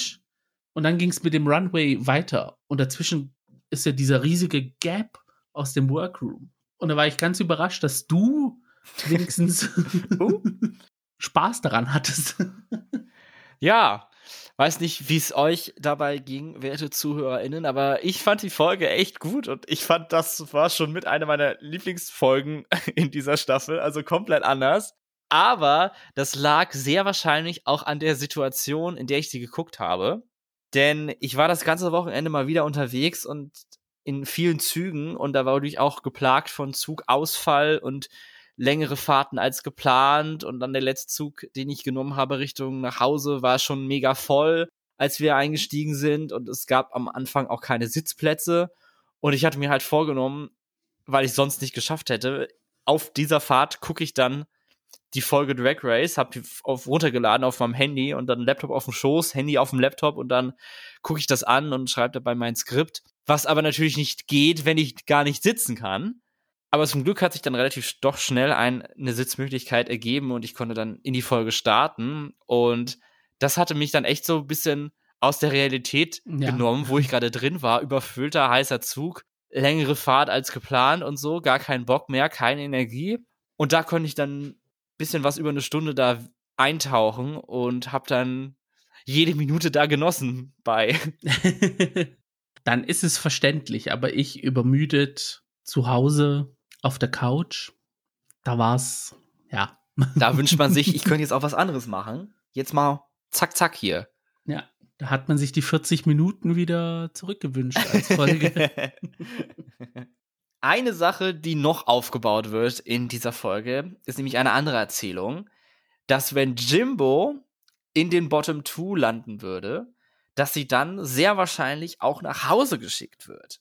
S2: Und dann ging es mit dem Runway weiter. Und dazwischen ist ja dieser riesige Gap aus dem Workroom. Und da war ich ganz überrascht, dass du wenigstens oh. Spaß daran hattest.
S1: ja, weiß nicht, wie es euch dabei ging, werte ZuhörerInnen, aber ich fand die Folge echt gut und ich fand, das war schon mit einer meiner Lieblingsfolgen in dieser Staffel, also komplett anders. Aber das lag sehr wahrscheinlich auch an der Situation, in der ich sie geguckt habe. Denn ich war das ganze Wochenende mal wieder unterwegs und in vielen Zügen und da war ich auch geplagt von Zugausfall und längere Fahrten als geplant und dann der letzte Zug, den ich genommen habe Richtung nach Hause, war schon mega voll, als wir eingestiegen sind und es gab am Anfang auch keine Sitzplätze und ich hatte mir halt vorgenommen, weil ich sonst nicht geschafft hätte, auf dieser Fahrt gucke ich dann die Folge Drag Race, hab die auf, runtergeladen auf meinem Handy und dann Laptop auf dem Schoß, Handy auf dem Laptop und dann gucke ich das an und schreibe dabei mein Skript. Was aber natürlich nicht geht, wenn ich gar nicht sitzen kann. Aber zum Glück hat sich dann relativ doch schnell ein, eine Sitzmöglichkeit ergeben und ich konnte dann in die Folge starten. Und das hatte mich dann echt so ein bisschen aus der Realität ja. genommen, wo ich gerade drin war. Überfüllter, heißer Zug, längere Fahrt als geplant und so, gar keinen Bock mehr, keine Energie. Und da konnte ich dann bisschen was über eine Stunde da eintauchen und habe dann jede Minute da genossen bei.
S2: dann ist es verständlich, aber ich übermüdet zu Hause auf der Couch, da war's, ja.
S1: Da wünscht man sich, ich könnte jetzt auch was anderes machen. Jetzt mal zack, zack hier.
S2: Ja, da hat man sich die 40 Minuten wieder zurückgewünscht als Folge.
S1: Eine Sache, die noch aufgebaut wird in dieser Folge, ist nämlich eine andere Erzählung, dass wenn Jimbo in den Bottom Two landen würde, dass sie dann sehr wahrscheinlich auch nach Hause geschickt wird.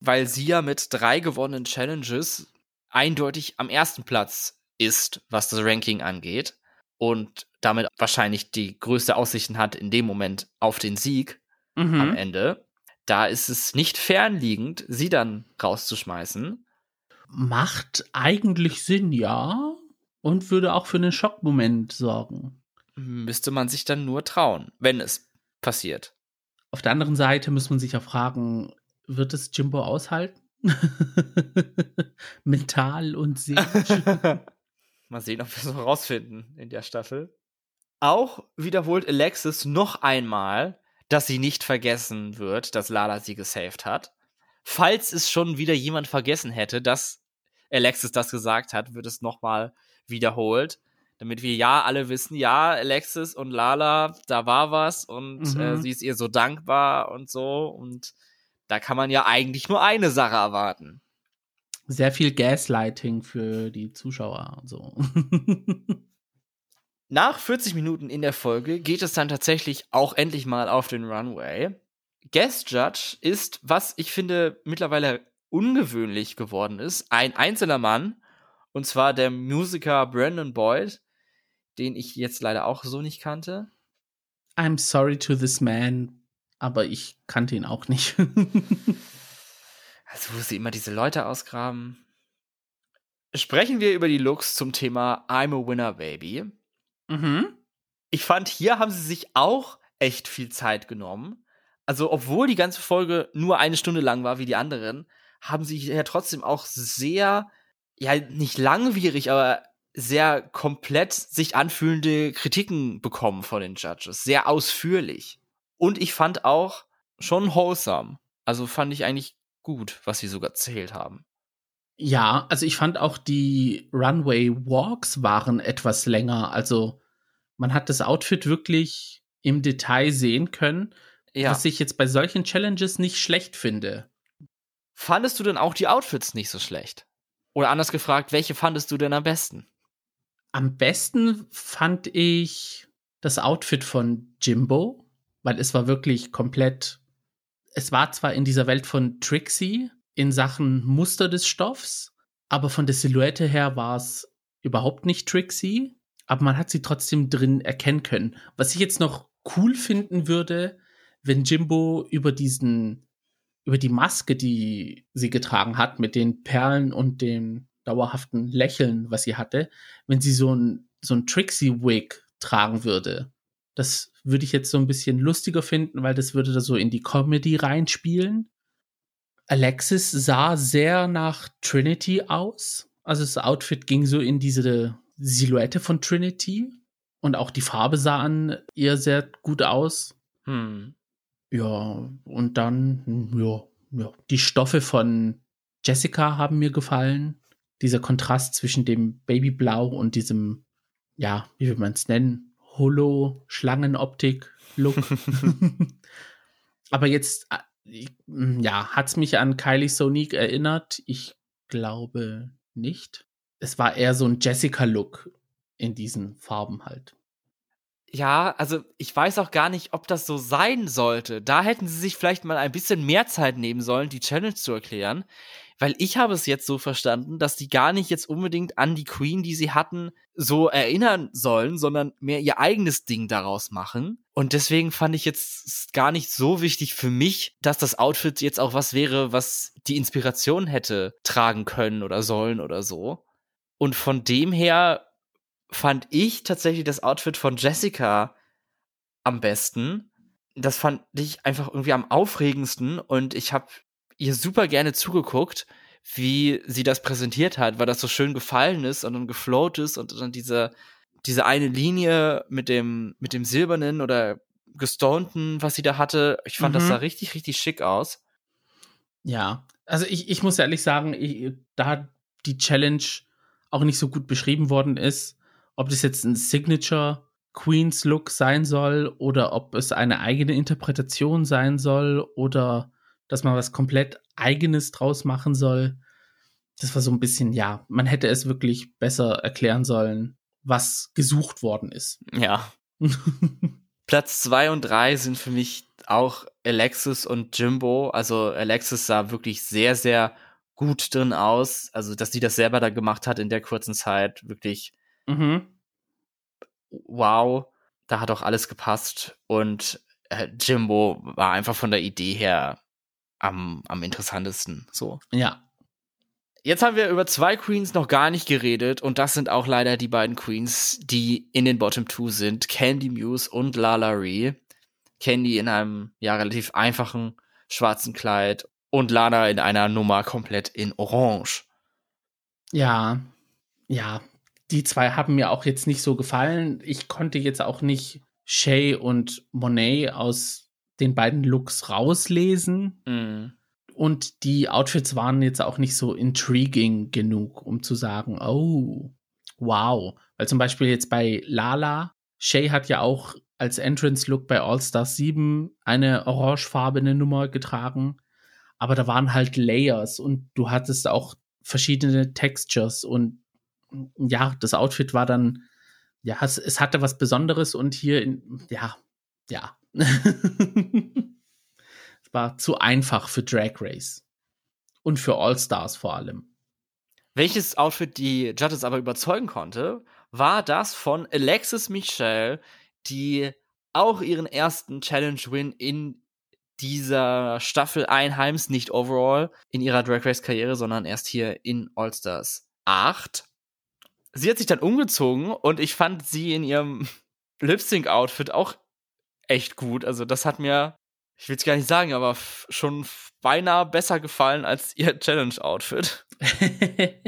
S1: Weil sie ja mit drei gewonnenen Challenges eindeutig am ersten Platz ist, was das Ranking angeht. Und damit wahrscheinlich die größte Aussichten hat in dem Moment auf den Sieg mhm. am Ende da ist es nicht fernliegend, sie dann rauszuschmeißen.
S2: Macht eigentlich Sinn, ja. Und würde auch für einen Schockmoment sorgen.
S1: Müsste man sich dann nur trauen, wenn es passiert.
S2: Auf der anderen Seite muss man sich ja fragen, wird es Jimbo aushalten? Mental und seelisch.
S1: Mal sehen, ob wir es noch rausfinden in der Staffel. Auch wiederholt Alexis noch einmal, dass sie nicht vergessen wird, dass Lala sie gesaved hat. Falls es schon wieder jemand vergessen hätte, dass Alexis das gesagt hat, wird es nochmal wiederholt. Damit wir ja alle wissen, ja, Alexis und Lala, da war was und äh, mhm. äh, sie ist ihr so dankbar und so. Und da kann man ja eigentlich nur eine Sache erwarten.
S2: Sehr viel Gaslighting für die Zuschauer und so.
S1: nach 40 Minuten in der Folge geht es dann tatsächlich auch endlich mal auf den Runway. Guest Judge ist, was ich finde mittlerweile ungewöhnlich geworden ist, ein einzelner Mann, und zwar der Musiker Brandon Boyd, den ich jetzt leider auch so nicht kannte.
S2: I'm sorry to this man, aber ich kannte ihn auch nicht.
S1: also, wo sie immer diese Leute ausgraben. Sprechen wir über die Looks zum Thema I'm a Winner Baby. Mhm. Ich fand, hier haben sie sich auch echt viel Zeit genommen. Also, obwohl die ganze Folge nur eine Stunde lang war wie die anderen, haben sie ja trotzdem auch sehr, ja, nicht langwierig, aber sehr komplett sich anfühlende Kritiken bekommen von den Judges. Sehr ausführlich. Und ich fand auch schon wholesome. Also fand ich eigentlich gut, was sie sogar erzählt haben.
S2: Ja, also ich fand auch die Runway Walks waren etwas länger. Also man hat das Outfit wirklich im Detail sehen können, ja. was ich jetzt bei solchen Challenges nicht schlecht finde.
S1: Fandest du denn auch die Outfits nicht so schlecht? Oder anders gefragt, welche fandest du denn am besten?
S2: Am besten fand ich das Outfit von Jimbo, weil es war wirklich komplett. Es war zwar in dieser Welt von Trixie, in Sachen Muster des Stoffs, aber von der Silhouette her war es überhaupt nicht Trixie, aber man hat sie trotzdem drin erkennen können. Was ich jetzt noch cool finden würde, wenn Jimbo über diesen, über die Maske, die sie getragen hat, mit den Perlen und dem dauerhaften Lächeln, was sie hatte, wenn sie so ein, so ein Trixie-Wig tragen würde. Das würde ich jetzt so ein bisschen lustiger finden, weil das würde da so in die Comedy reinspielen. Alexis sah sehr nach Trinity aus. Also das Outfit ging so in diese Silhouette von Trinity. Und auch die Farbe sah an ihr sehr gut aus. Hm. Ja, und dann, ja, ja, die Stoffe von Jessica haben mir gefallen. Dieser Kontrast zwischen dem Babyblau und diesem, ja, wie will man es nennen? Holo-Schlangenoptik-Look. Aber jetzt hm, ja, hat es mich an Kylie Sonique erinnert? Ich glaube nicht. Es war eher so ein Jessica-Look in diesen Farben halt.
S1: Ja, also ich weiß auch gar nicht, ob das so sein sollte. Da hätten sie sich vielleicht mal ein bisschen mehr Zeit nehmen sollen, die Challenge zu erklären weil ich habe es jetzt so verstanden, dass die gar nicht jetzt unbedingt an die Queen, die sie hatten, so erinnern sollen, sondern mehr ihr eigenes Ding daraus machen. Und deswegen fand ich jetzt gar nicht so wichtig für mich, dass das Outfit jetzt auch was wäre, was die Inspiration hätte tragen können oder sollen oder so. Und von dem her fand ich tatsächlich das Outfit von Jessica am besten. Das fand ich einfach irgendwie am aufregendsten und ich habe ihr super gerne zugeguckt, wie sie das präsentiert hat, weil das so schön gefallen ist und dann geflowt ist und dann diese, diese eine Linie mit dem, mit dem silbernen oder gestonten, was sie da hatte. Ich fand, mhm. das sah richtig, richtig schick aus.
S2: Ja, also ich, ich muss ehrlich sagen, ich, da die Challenge auch nicht so gut beschrieben worden ist, ob das jetzt ein Signature Queens Look sein soll oder ob es eine eigene Interpretation sein soll oder dass man was komplett eigenes draus machen soll. Das war so ein bisschen, ja, man hätte es wirklich besser erklären sollen, was gesucht worden ist.
S1: Ja. Platz zwei und drei sind für mich auch Alexis und Jimbo. Also Alexis sah wirklich sehr, sehr gut drin aus. Also, dass sie das selber da gemacht hat in der kurzen Zeit, wirklich mhm. wow. Da hat auch alles gepasst. Und äh, Jimbo war einfach von der Idee her am, am interessantesten. So.
S2: Ja.
S1: Jetzt haben wir über zwei Queens noch gar nicht geredet und das sind auch leider die beiden Queens, die in den Bottom Two sind. Candy Muse und Lala Ree. Candy in einem ja relativ einfachen schwarzen Kleid und Lana in einer Nummer komplett in Orange.
S2: Ja, ja, die zwei haben mir auch jetzt nicht so gefallen. Ich konnte jetzt auch nicht Shay und Monet aus den beiden Looks rauslesen. Mhm. Und die Outfits waren jetzt auch nicht so intriguing genug, um zu sagen, oh, wow. Weil zum Beispiel jetzt bei Lala, Shay hat ja auch als Entrance-Look bei All Stars 7 eine orangefarbene Nummer getragen. Aber da waren halt Layers und du hattest auch verschiedene Textures und ja, das Outfit war dann ja, es, es hatte was Besonderes und hier, in, ja, ja. Es war zu einfach für Drag Race. Und für All-Stars vor allem.
S1: Welches Outfit die Judges aber überzeugen konnte, war das von Alexis Michelle, die auch ihren ersten Challenge-Win in dieser Staffel einheims, nicht overall in ihrer Drag Race Karriere, sondern erst hier in All Stars 8. Sie hat sich dann umgezogen und ich fand sie in ihrem Lip Sync Outfit auch echt gut. Also das hat mir, ich will es gar nicht sagen, aber schon beinahe besser gefallen als ihr Challenge Outfit.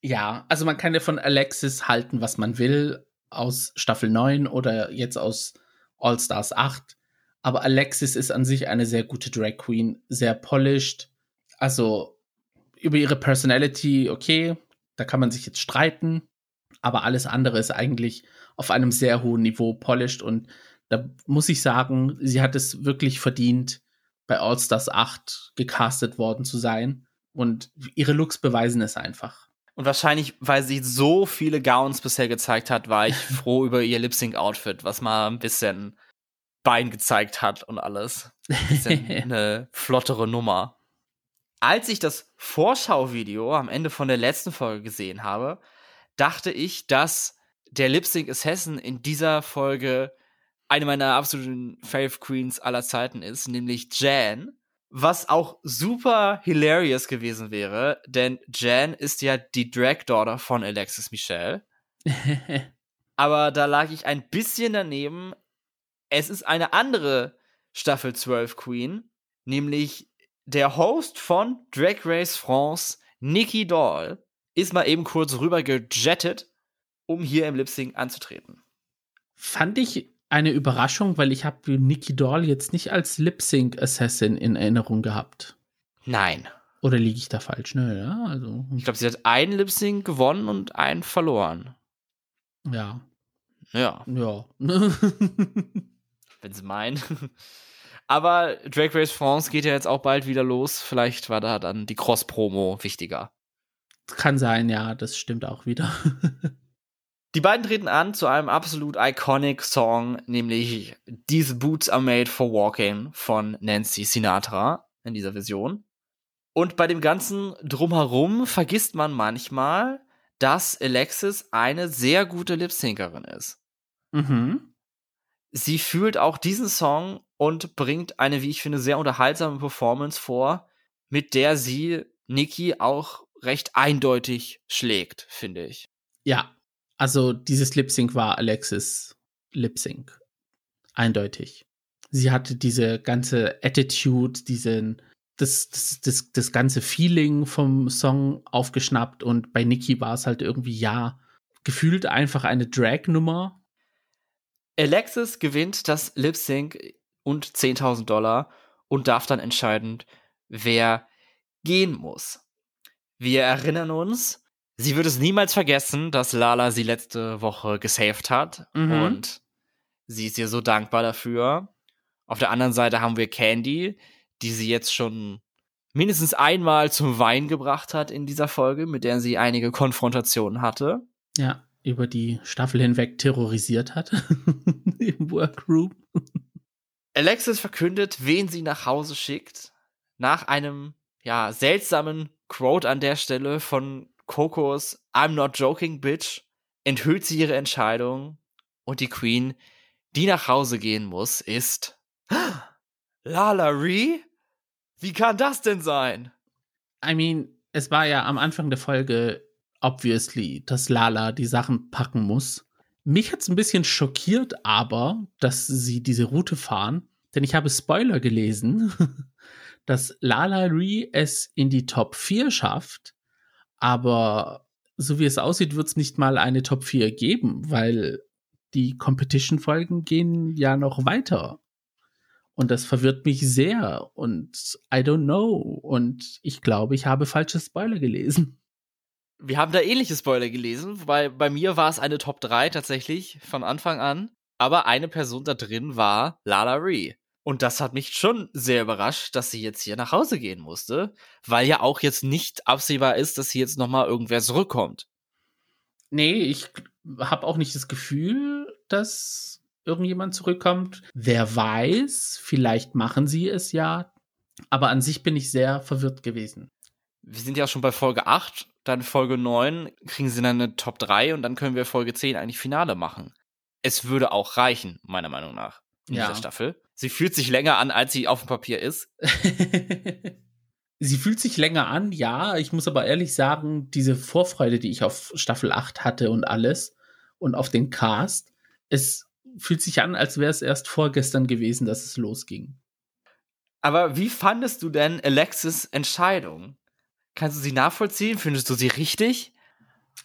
S2: ja, also man kann ja von Alexis halten, was man will, aus Staffel 9 oder jetzt aus All Stars 8. Aber Alexis ist an sich eine sehr gute Drag Queen, sehr polished. Also über ihre Personality, okay, da kann man sich jetzt streiten. Aber alles andere ist eigentlich auf einem sehr hohen Niveau polished. Und da muss ich sagen, sie hat es wirklich verdient, bei All Stars 8 gecastet worden zu sein. Und ihre Looks beweisen es einfach.
S1: Und wahrscheinlich, weil sie so viele Gowns bisher gezeigt hat, war ich froh über ihr Lip Sync Outfit, was mal ein bisschen Bein gezeigt hat und alles. eine flottere Nummer. Als ich das Vorschauvideo am Ende von der letzten Folge gesehen habe, dachte ich, dass der Lip Sync Assassin in dieser Folge eine meiner absoluten Fave Queens aller Zeiten ist, nämlich Jan. Was auch super hilarious gewesen wäre, denn Jan ist ja die Drag Daughter von Alexis Michelle. Aber da lag ich ein bisschen daneben, es ist eine andere Staffel 12 Queen, nämlich der Host von Drag Race France, Nikki Doll, ist mal eben kurz rüber gejettet, um hier im Lip Sync anzutreten.
S2: Fand ich eine Überraschung, weil ich habe Nikki Doll jetzt nicht als Lip Sync Assassin in Erinnerung gehabt.
S1: Nein.
S2: Oder liege ich da falsch? Ne, ja, also.
S1: Ich glaube, sie hat einen Lip Sync gewonnen und einen verloren.
S2: Ja.
S1: Ja.
S2: Ja.
S1: wenn sie meinen. Aber Drag Race France geht ja jetzt auch bald wieder los. Vielleicht war da dann die Cross-Promo wichtiger.
S2: Kann sein, ja, das stimmt auch wieder.
S1: die beiden treten an zu einem absolut iconic Song, nämlich These Boots Are Made for Walking von Nancy Sinatra in dieser Version. Und bei dem ganzen Drumherum vergisst man manchmal, dass Alexis eine sehr gute Lip-Syncerin ist.
S2: Mhm
S1: sie fühlt auch diesen Song und bringt eine, wie ich finde, sehr unterhaltsame Performance vor, mit der sie Nikki auch recht eindeutig schlägt, finde ich.
S2: Ja, also dieses Lip Sync war Alexis Lip Sync. Eindeutig. Sie hatte diese ganze Attitude, diesen, das, das, das, das ganze Feeling vom Song aufgeschnappt und bei Nikki war es halt irgendwie, ja, gefühlt einfach eine Drag-Nummer,
S1: Alexis gewinnt das Lip Sync und 10.000 Dollar und darf dann entscheiden, wer gehen muss. Wir erinnern uns, sie wird es niemals vergessen, dass Lala sie letzte Woche gesaved hat mhm. und sie ist ihr so dankbar dafür. Auf der anderen Seite haben wir Candy, die sie jetzt schon mindestens einmal zum Wein gebracht hat in dieser Folge, mit der sie einige Konfrontationen hatte.
S2: Ja über die Staffel hinweg terrorisiert hat im Workroom.
S1: Alexis verkündet, wen sie nach Hause schickt, nach einem ja seltsamen Quote an der Stelle von Kokos I'm not joking, bitch, enthüllt sie ihre Entscheidung und die Queen, die nach Hause gehen muss, ist Lala Ree? Wie kann das denn sein?
S2: I mean, es war ja am Anfang der Folge obviously, dass Lala die Sachen packen muss. Mich hat es ein bisschen schockiert, aber, dass sie diese Route fahren, denn ich habe Spoiler gelesen, dass Lala Ree es in die Top 4 schafft, aber so wie es aussieht, wird es nicht mal eine Top 4 geben, weil die Competition-Folgen gehen ja noch weiter. Und das verwirrt mich sehr und I don't know. Und ich glaube, ich habe falsche Spoiler gelesen.
S1: Wir haben da ähnliche Spoiler gelesen, wobei bei mir war es eine Top 3 tatsächlich von Anfang an. Aber eine Person da drin war Lala Ree. Und das hat mich schon sehr überrascht, dass sie jetzt hier nach Hause gehen musste, weil ja auch jetzt nicht absehbar ist, dass hier jetzt nochmal irgendwer zurückkommt.
S2: Nee, ich habe auch nicht das Gefühl, dass irgendjemand zurückkommt. Wer weiß, vielleicht machen sie es ja. Aber an sich bin ich sehr verwirrt gewesen.
S1: Wir sind ja schon bei Folge 8, dann Folge 9 kriegen sie dann eine Top 3 und dann können wir Folge 10 eigentlich Finale machen. Es würde auch reichen, meiner Meinung nach, in ja. dieser Staffel. Sie fühlt sich länger an, als sie auf dem Papier ist.
S2: sie fühlt sich länger an, ja. Ich muss aber ehrlich sagen, diese Vorfreude, die ich auf Staffel 8 hatte und alles und auf den Cast, es fühlt sich an, als wäre es erst vorgestern gewesen, dass es losging.
S1: Aber wie fandest du denn Alexis Entscheidung? Kannst du sie nachvollziehen? Findest du sie richtig?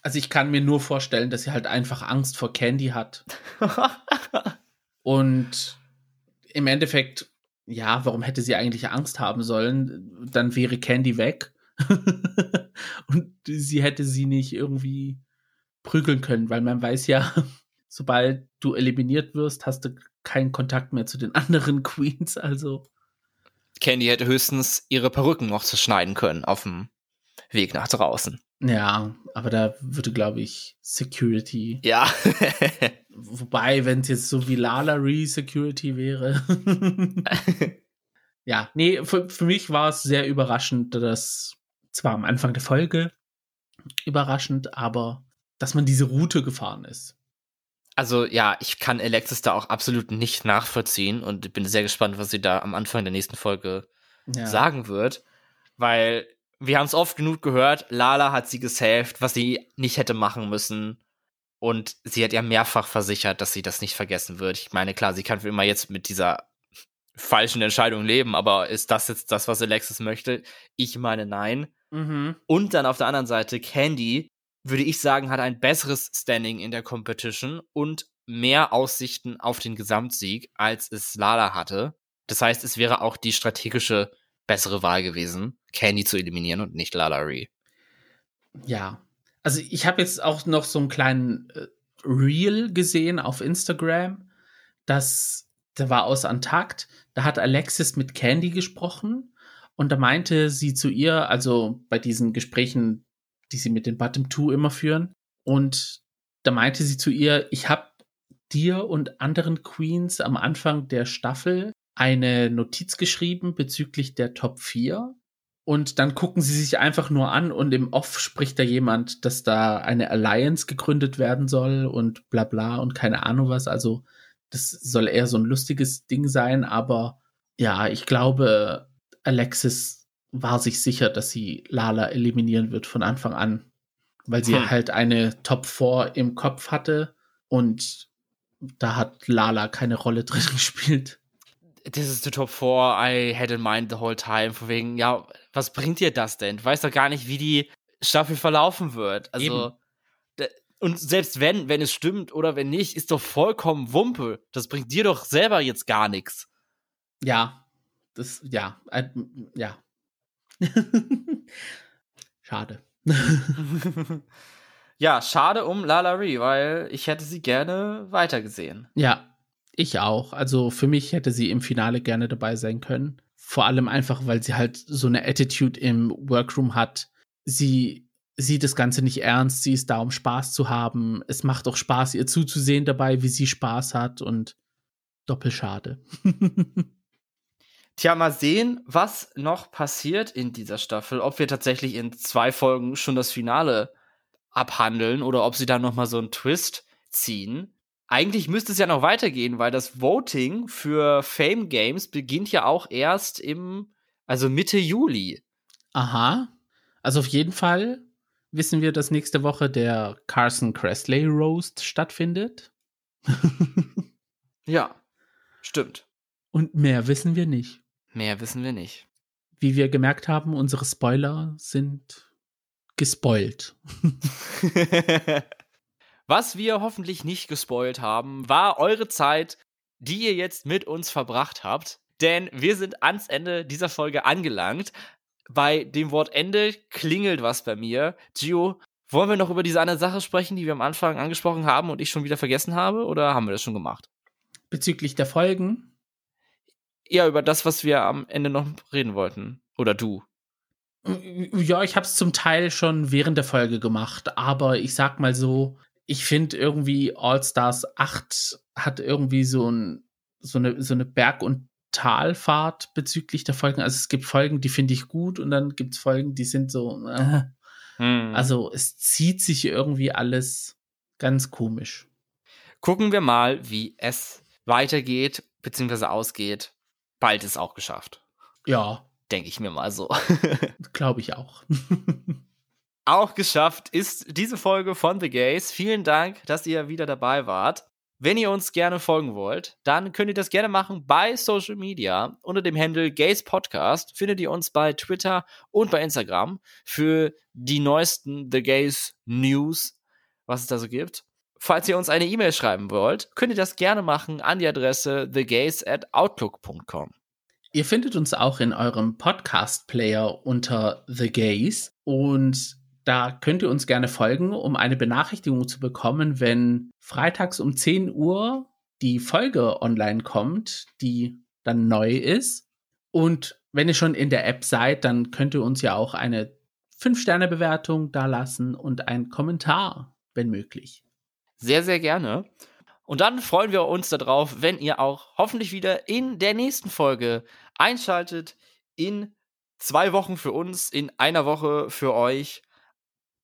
S2: Also ich kann mir nur vorstellen, dass sie halt einfach Angst vor Candy hat. und im Endeffekt, ja, warum hätte sie eigentlich Angst haben sollen? Dann wäre Candy weg. und sie hätte sie nicht irgendwie prügeln können, weil man weiß ja, sobald du eliminiert wirst, hast du keinen Kontakt mehr zu den anderen Queens, also.
S1: Candy hätte höchstens ihre Perücken noch zerschneiden können auf dem Weg nach draußen.
S2: Ja, aber da würde, glaube ich, Security.
S1: Ja.
S2: Wobei, wenn es jetzt so wie Lalari Security wäre. ja, nee, für, für mich war es sehr überraschend, dass zwar am Anfang der Folge überraschend, aber dass man diese Route gefahren ist.
S1: Also ja, ich kann Alexis da auch absolut nicht nachvollziehen und bin sehr gespannt, was sie da am Anfang der nächsten Folge ja. sagen wird, weil wir haben es oft genug gehört, Lala hat sie gesaved, was sie nicht hätte machen müssen. Und sie hat ja mehrfach versichert, dass sie das nicht vergessen wird. Ich meine, klar, sie kann für immer jetzt mit dieser falschen Entscheidung leben, aber ist das jetzt das, was Alexis möchte? Ich meine, nein. Mhm. Und dann auf der anderen Seite, Candy, würde ich sagen, hat ein besseres Standing in der Competition und mehr Aussichten auf den Gesamtsieg, als es Lala hatte. Das heißt, es wäre auch die strategische bessere Wahl gewesen, Candy zu eliminieren und nicht Lalari.
S2: Ja. Also ich habe jetzt auch noch so einen kleinen äh, Reel gesehen auf Instagram, das der war aus Antakt. Da hat Alexis mit Candy gesprochen und da meinte sie zu ihr, also bei diesen Gesprächen, die sie mit den Bottom Two immer führen, und da meinte sie zu ihr, ich habe dir und anderen Queens am Anfang der Staffel eine Notiz geschrieben bezüglich der Top 4. Und dann gucken sie sich einfach nur an und im Off spricht da jemand, dass da eine Alliance gegründet werden soll und bla bla und keine Ahnung was. Also das soll eher so ein lustiges Ding sein, aber ja, ich glaube, Alexis war sich sicher, dass sie Lala eliminieren wird von Anfang an, weil sie hm. halt eine Top 4 im Kopf hatte und da hat Lala keine Rolle drin gespielt
S1: this is the top four I had in mind the whole time. Von wegen, ja, was bringt dir das denn? Du weißt doch gar nicht, wie die Staffel verlaufen wird. Also, und selbst wenn, wenn es stimmt oder wenn nicht, ist doch vollkommen Wumpe. Das bringt dir doch selber jetzt gar nichts.
S2: Ja, das, ja, äh, ja. schade.
S1: ja, schade um Lalari, weil ich hätte sie gerne weitergesehen.
S2: Ja, ich auch. Also für mich hätte sie im Finale gerne dabei sein können. Vor allem einfach, weil sie halt so eine Attitude im Workroom hat. Sie sieht das Ganze nicht ernst. Sie ist da, um Spaß zu haben. Es macht auch Spaß, ihr zuzusehen dabei, wie sie Spaß hat und doppelschade.
S1: Tja, mal sehen, was noch passiert in dieser Staffel. Ob wir tatsächlich in zwei Folgen schon das Finale abhandeln oder ob sie da noch mal so einen Twist ziehen eigentlich müsste es ja noch weitergehen, weil das Voting für Fame Games beginnt ja auch erst im, also Mitte Juli.
S2: Aha. Also auf jeden Fall wissen wir, dass nächste Woche der Carson Cressley Roast stattfindet.
S1: ja, stimmt.
S2: Und mehr wissen wir nicht.
S1: Mehr wissen wir nicht.
S2: Wie wir gemerkt haben, unsere Spoiler sind gespoilt.
S1: Was wir hoffentlich nicht gespoilt haben, war eure Zeit, die ihr jetzt mit uns verbracht habt. Denn wir sind ans Ende dieser Folge angelangt. Bei dem Wort Ende klingelt was bei mir. Gio, wollen wir noch über diese eine Sache sprechen, die wir am Anfang angesprochen haben und ich schon wieder vergessen habe? Oder haben wir das schon gemacht?
S2: Bezüglich der Folgen?
S1: Ja, über das, was wir am Ende noch reden wollten. Oder du.
S2: Ja, ich habe es zum Teil schon während der Folge gemacht, aber ich sag mal so, ich finde irgendwie All Stars 8 hat irgendwie so, ein, so, eine, so eine Berg- und Talfahrt bezüglich der Folgen. Also es gibt Folgen, die finde ich gut und dann gibt es Folgen, die sind so. Äh. Hm. Also es zieht sich irgendwie alles ganz komisch.
S1: Gucken wir mal, wie es weitergeht, beziehungsweise ausgeht. Bald ist auch geschafft.
S2: Ja.
S1: Denke ich mir mal so.
S2: Glaube ich auch.
S1: auch geschafft ist diese Folge von The Gays. Vielen Dank, dass ihr wieder dabei wart. Wenn ihr uns gerne folgen wollt, dann könnt ihr das gerne machen bei Social Media. Unter dem Handle Gays Podcast findet ihr uns bei Twitter und bei Instagram für die neuesten The Gays News, was es da so gibt. Falls ihr uns eine E-Mail schreiben wollt, könnt ihr das gerne machen an die Adresse thegays at outlook.com.
S2: Ihr findet uns auch in eurem Podcast-Player unter The Gays und da könnt ihr uns gerne folgen, um eine Benachrichtigung zu bekommen, wenn freitags um 10 Uhr die Folge online kommt, die dann neu ist. Und wenn ihr schon in der App seid, dann könnt ihr uns ja auch eine 5-Sterne-Bewertung da lassen und einen Kommentar, wenn möglich.
S1: Sehr, sehr gerne. Und dann freuen wir uns darauf, wenn ihr auch hoffentlich wieder in der nächsten Folge einschaltet. In zwei Wochen für uns, in einer Woche für euch.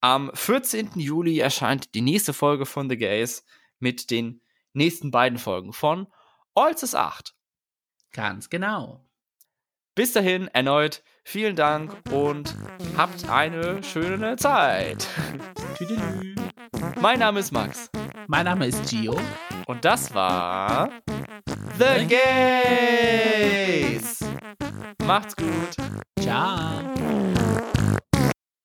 S1: Am 14. Juli erscheint die nächste Folge von The Gays mit den nächsten beiden Folgen von Olzes 8.
S2: Ganz genau.
S1: Bis dahin erneut vielen Dank und habt eine schöne Zeit. Tüdelü. Mein Name ist Max.
S2: Mein Name ist Gio.
S1: Und das war The Gays. Macht's gut.
S2: Ciao.